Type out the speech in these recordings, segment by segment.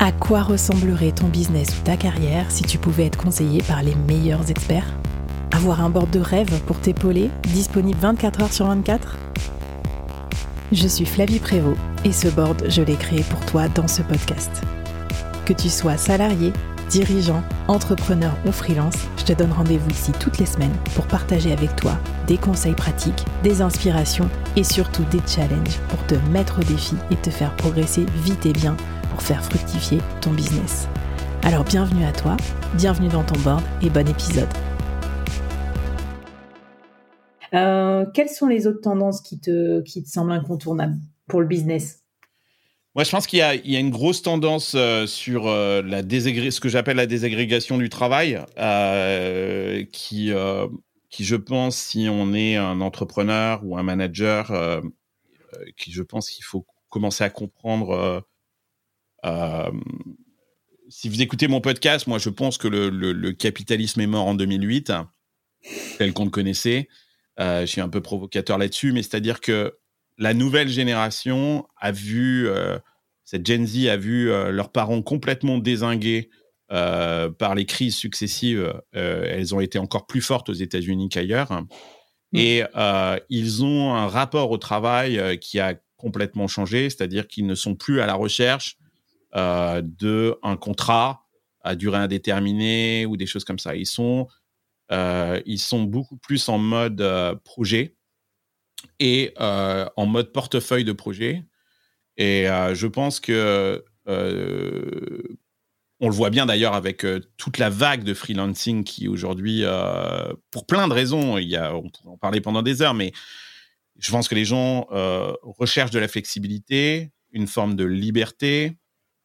À quoi ressemblerait ton business ou ta carrière si tu pouvais être conseillé par les meilleurs experts? Avoir un board de rêve pour t'épauler, disponible 24 heures sur 24 Je suis Flavie Prévost et ce board, je l'ai créé pour toi dans ce podcast. Que tu sois salarié, dirigeant, entrepreneur ou freelance, je te donne rendez-vous ici toutes les semaines pour partager avec toi des conseils pratiques, des inspirations et surtout des challenges pour te mettre au défi et te faire progresser vite et bien pour faire fructifier ton business. Alors bienvenue à toi, bienvenue dans ton board et bon épisode. Euh, quelles sont les autres tendances qui te, qui te semblent incontournables pour le business? Moi, je pense qu'il y, y, a une grosse tendance euh, sur euh, la ce que j'appelle la désagrégation du travail, qui, qui, je pense, si on est un entrepreneur ou un manager, qui, je pense qu'il faut commencer à comprendre. Si vous écoutez mon podcast, moi, je pense que le, le, le capitalisme est mort en 2008, tel qu'on le connaissait. je suis un peu provocateur là-dessus, mais c'est-à-dire que la nouvelle génération a vu, euh, cette Gen Z a vu euh, leurs parents complètement désingués euh, par les crises successives. elles ont été encore plus fortes aux États-Unis qu'ailleurs. Mm. Et ils ont un rapport au travail qui a complètement changé, c'est-à-dire qu'ils ne sont plus à la recherche d'un contrat à durée indéterminée ou des choses comme ça. Ils sont, ils sont beaucoup plus en mode projet et euh, en mode portefeuille de projet. Et euh, je pense que euh, on le voit bien d'ailleurs avec toute la vague de freelancing qui aujourd'hui, pour plein de raisons, il y a, on pourrait en parler pendant des heures, mais je pense que les gens recherchent de la flexibilité, une forme de liberté,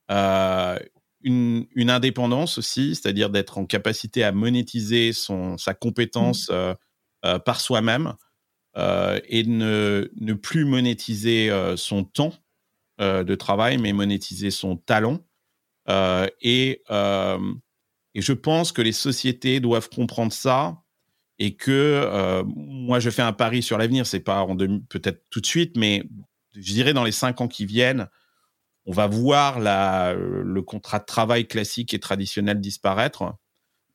une, une, indépendance aussi, c'est-à-dire d'être en capacité à monétiser son, sa compétence mmh. par soi-même. Euh, et ne, ne, plus monétiser euh, son temps euh, de travail, mais monétiser son talent. Et, et, je pense que les sociétés doivent comprendre ça et que moi, je fais un pari sur l'avenir. C'est pas peut-être tout de suite, mais je dirais dans les cinq ans qui viennent, on va voir la, le contrat de travail classique et traditionnel disparaître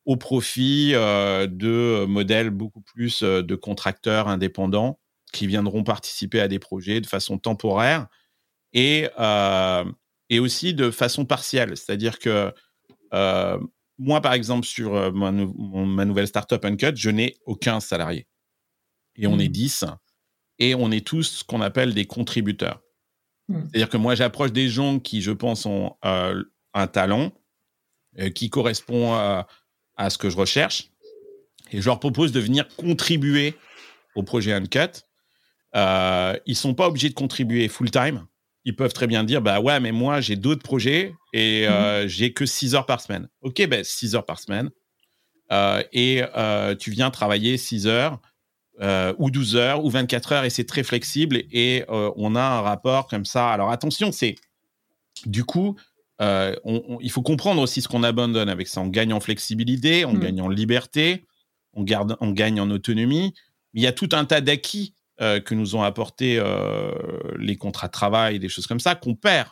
au profit euh, de modèles beaucoup plus euh, de contracteurs indépendants qui viendront participer à des projets de façon temporaire et, euh, et aussi de façon partielle. C'est-à-dire que moi, par exemple, sur ma, ma nouvelle startup Uncut, je n'ai aucun salarié. Et on est 10 mmh. et on est tous ce qu'on appelle des contributeurs. Mmh. C'est-à-dire que moi, j'approche des gens qui, je pense, ont un talent qui correspond à à ce que je recherche et je leur propose de venir contribuer au projet Uncut. Euh, ils sont pas obligés de contribuer full time. Ils peuvent très bien dire bah ouais mais moi j'ai d'autres projets et euh, mhm. j'ai que 6 heures par semaine. Ok ben 6 heures par semaine euh, et euh, tu viens travailler 6 heures ou 12 heures ou 24 heures et c'est très flexible et on a un rapport comme ça. Alors attention c'est du coup euh, il faut comprendre aussi ce qu'on abandonne avec ça. On gagne en flexibilité, on mm. gagne en liberté, on, garde, on gagne en autonomie. Il y a tout un tas d'acquis euh, que nous ont apporté euh, les contrats de travail, des choses comme ça, qu'on perd.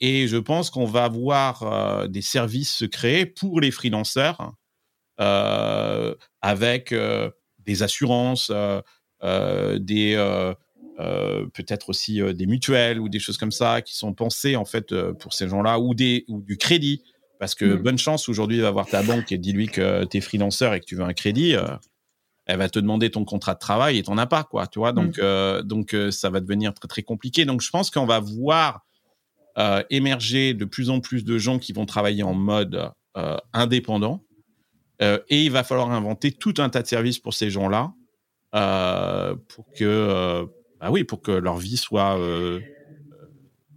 et je pense qu'on va avoir des services se créer pour les freelanceurs avec des assurances, des euh, peut-être aussi euh, des mutuelles ou des choses comme ça qui sont pensées en fait euh, pour ces gens-là ou des ou du crédit parce que mm. bonne chance aujourd'hui va voir ta banque et dis-lui que tu es freelanceur et que tu veux un crédit elle va te demander ton contrat de travail et t'en as pas quoi tu vois donc mm. donc ça va devenir très très compliqué donc je pense qu'on va voir émerger de plus en plus de gens qui vont travailler en mode indépendant et il va falloir inventer tout un tas de services pour ces gens-là pour que bah oui, pour que leur vie soit, euh,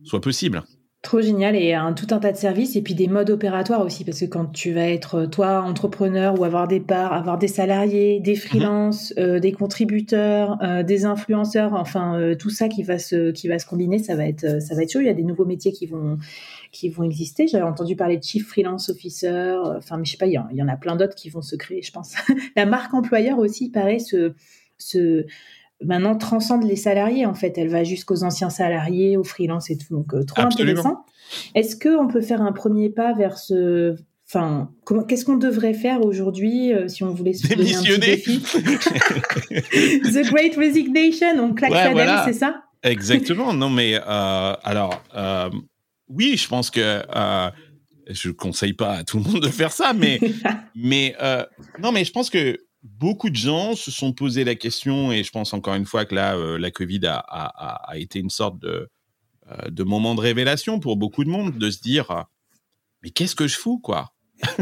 soit possible. Trop génial et un, tout un tas de services et puis des modes opératoires aussi parce que quand tu vas être toi entrepreneur ou avoir des parts, avoir des salariés, des mhm. freelances, euh, des contributeurs, euh, des influenceurs, enfin tout ça qui va se qui va se combiner, ça va être ça va être chaud. Il y a des nouveaux métiers qui vont qui vont exister. J'avais entendu parler de chief freelance officer, enfin mais je sais pas, il y, y en, a plein d'autres qui vont se créer, je pense. La marque employeur aussi, pareil, se se maintenant transcende les salariés en fait. Elle va jusqu'aux anciens salariés, aux freelances et tout. Donc trop intéressant. Est-ce qu'on peut faire un premier pas vers ce Enfin, qu'est-ce qu'on devrait faire aujourd'hui si on voulait se donner un petit défi The Great Resignation, on claque ouais, voilà. c'est ça? Exactement. Non, mais euh, alors, euh, oui, je pense que euh, je conseille pas à tout le monde de faire ça, mais, mais euh, non, mais je pense que beaucoup de gens se sont posé la question, et je pense encore une fois que là, euh, la Covid a, été une sorte de, euh, de moment de révélation pour beaucoup de monde, de se dire, mais qu'est-ce que je fous, quoi?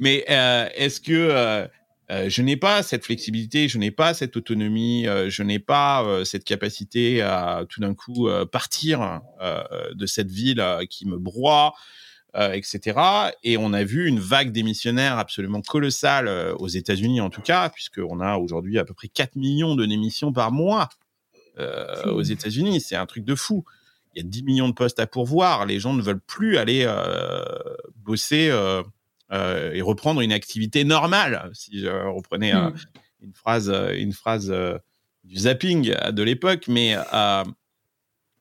Mais est-ce que euh, je n'ai pas cette flexibilité, je n'ai pas cette autonomie, euh, je n'ai pas euh, cette capacité à tout d'un coup partir de cette ville qui me broie, etc. Et on a vu une vague démissionnaire absolument colossale aux États-Unis en tout cas, puisqu'on a aujourd'hui à peu près 4 millions de démissions par mois aux États-Unis. C'est un truc de fou. Il y a 10 millions de postes à pourvoir. Les gens ne veulent plus aller bosser euh, et reprendre une activité normale, si je reprenais euh, hmm. une phrase, euh, une phrase du zapping de l'époque. Mais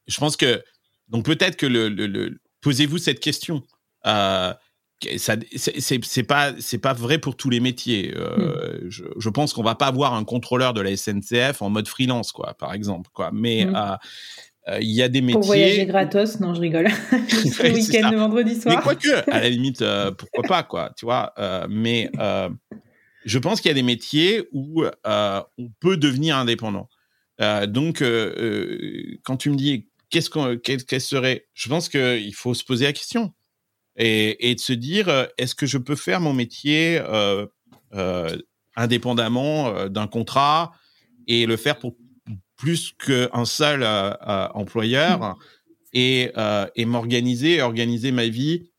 je pense que donc peut-être que le, le, posez-vous cette question. Euh, c'est pas c'est pas vrai pour tous les métiers. Euh, hmm. je, je, pense qu'on va pas avoir un contrôleur de la SNCF en mode freelance, quoi, par exemple, quoi. Mais hmm. euh, euh, il y a des métiers. Pour voyager gratos, non, je rigole. le week-end de vendredi soir. Mais quoique, à la limite, euh, pourquoi pas, quoi, tu vois. Euh, mais je pense qu'il y a des métiers où on peut devenir indépendant. donc, quand tu me dis qu'est-ce qu'on, quest serait, je pense qu'il faut se poser la question et, et de se dire est-ce que je peux faire mon métier indépendamment d'un contrat et le faire pour plus qu'un seul euh, euh, employeur mmh. et, euh, et m'organiser, organiser ma vie?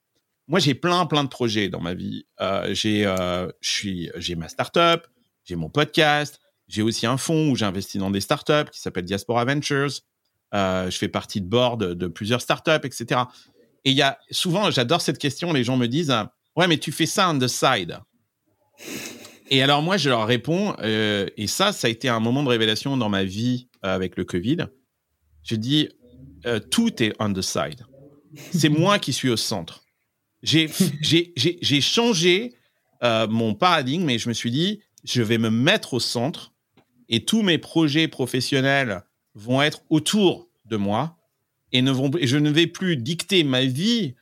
Moi, j'ai plein, plein de projets dans ma vie. j'ai, j'ai ma startup, j'ai mon podcast, j'ai aussi un fonds où j'investis dans des startups qui s'appelle Diaspora Ventures. je fais partie de board de plusieurs startups, etc. Et il y a souvent, j'adore cette question, les gens me disent, ouais, mais tu fais ça on the side. Et alors moi, je leur réponds, euh, et ça, ça a été un moment de révélation dans ma vie euh, avec le Covid. Je dis, euh, tout est on the side. C'est moi qui suis au centre. J'ai changé mon paradigme et je me suis dit, je vais me mettre au centre et tous mes projets professionnels vont être autour de moi et, ne vont, et je ne vais plus dicter ma vie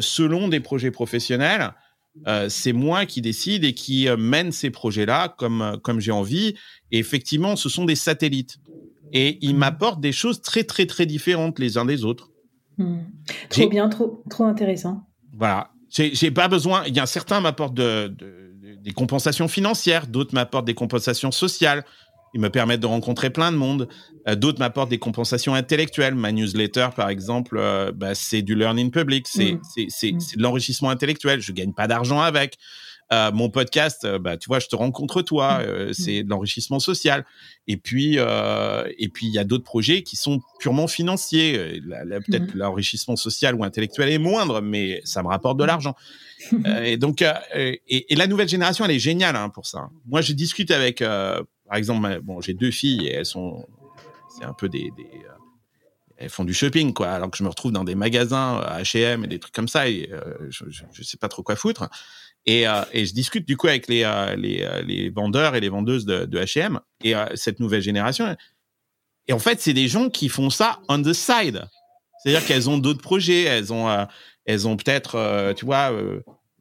selon des projets professionnels euh, c'est moi qui décide et qui euh, mène ces projets-là comme, euh, comme j'ai envie. Et effectivement, ce sont des satellites. Et ils mmh. m'apportent des choses très, très, très différentes les uns des autres. Mmh. Trop bien, trop, trop intéressant. Voilà. J'ai pas besoin. Il y a certains m'apportent de, des compensations financières, d'autres m'apportent des compensations sociales. Ils me permettent de rencontrer plein de monde. Euh, d'autres m'apportent des compensations intellectuelles. Ma newsletter, par exemple, euh, bah, c'est du learning public, c'est mmh. c'est mmh. de l'enrichissement intellectuel. Je gagne pas d'argent avec. Euh, mon podcast, bah, tu vois, je te rencontre toi, mmh. c'est de l'enrichissement social. Et puis, et puis il y a d'autres projets qui sont purement financiers. Peut-être l'enrichissement social ou intellectuel est moindre, mais ça me rapporte de l'argent. et donc, et, la nouvelle génération, elle est géniale hein, pour ça. Moi, je discute avec par exemple, bon, j'ai deux filles et elles sont, c'est un peu des, euh, elles font du shopping, quoi. Alors que je me retrouve dans des magasins H&M et des trucs comme ça et euh, je, je, sais pas trop quoi foutre. Et, et je discute du coup avec les, les, les, vendeurs et les vendeuses de, de H&M et cette nouvelle génération. Et en fait, c'est des gens qui font ça on the side. C'est-à-dire qu'elles ont d'autres projets, elles ont, elles ont peut-être, tu vois,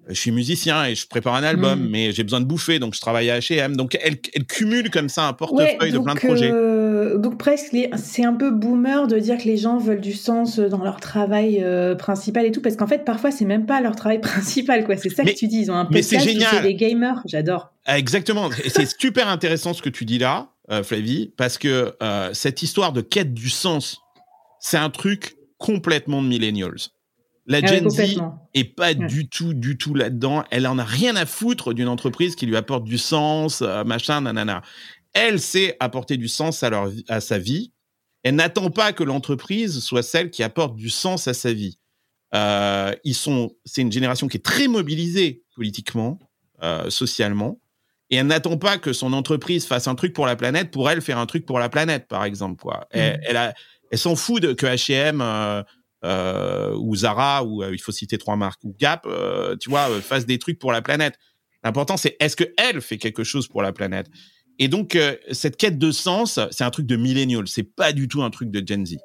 je suis musicien et je prépare un album, mm. mais j'ai besoin de bouffer, donc je travaille à H&M. Donc elle, elle cumule comme ça un portefeuille de plein de projets. Euh, donc presque, c'est un peu boomer de dire que les gens veulent du sens dans leur travail euh, principal et tout, parce qu'en fait parfois c'est même pas leur travail principal, quoi. C'est ça que tu dis. Ils ont un peu c'est génial. des gamers, j'adore. Ah, exactement. c'est super intéressant ce que tu dis là, euh, Flavie, parce que cette histoire de quête du sens, c'est un truc complètement de millennials. La ah Gen Z est pas du tout, du tout là-dedans. Elle en a rien à foutre d'une entreprise qui lui apporte du sens, euh, machin, nanana. Elle sait apporter du sens à, leur, à sa vie. Elle n'attend pas que l'entreprise soit celle qui apporte du sens à sa vie. Euh, ils sont, c'est une génération qui est très mobilisée politiquement, euh, socialement, et elle n'attend pas que son entreprise fasse un truc pour la planète pour elle faire un truc pour la planète, par exemple. Quoi. Elle, elle, elle s'en fout de, que H&M euh, ou Zara ou il faut citer trois marques ou Gap, tu vois, fasse des trucs pour la planète. L'important c'est est-ce que elle fait quelque chose pour la planète? Et donc cette quête de sens, c'est un truc de millennial, c'est pas du tout un truc de Gen Z.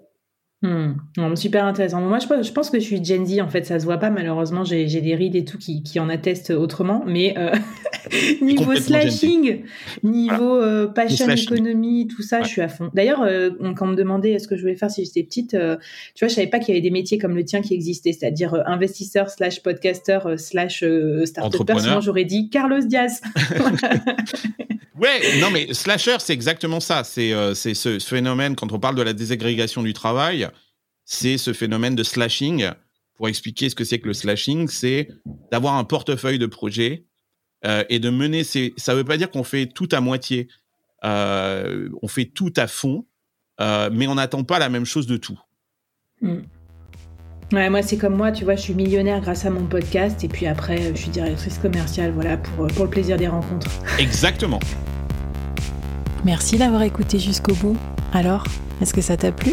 Hmm. super intéressant. Moi, je, pense que je suis Gen Z, en fait, ça se voit pas, malheureusement, j'ai des rides et tout qui, en attestent autrement, mais euh, niveau slashing, niveau euh, passion économie, tout ça, je suis à fond. D'ailleurs, euh, quand on me demandait ce que je voulais faire si j'étais petite, tu vois, je savais pas qu'il y avait des métiers comme le tien qui existaient, c'est-à-dire investisseur slash podcaster slash startupper, sinon j'aurais dit Carlos Diaz. ouais, non, mais slasher, c'est exactement ça. C'est ce phénomène, quand on parle de la désagrégation du travail, c'est ce phénomène de slashing. Pour expliquer ce que c'est que le slashing, c'est d'avoir un portefeuille de projets euh, et de mener ces. Ça ne veut pas dire qu'on fait tout à moitié. Euh, on fait tout à fond, euh, mais on n'attend pas la même chose de tout. Hmm. Ouais, moi, c'est comme moi, tu vois, je suis millionnaire grâce à mon podcast, et puis après, je suis directrice commerciale, voilà, pour, pour le plaisir des rencontres. Exactement. Merci d'avoir écouté jusqu'au bout. Alors, est-ce que ça t'a plu?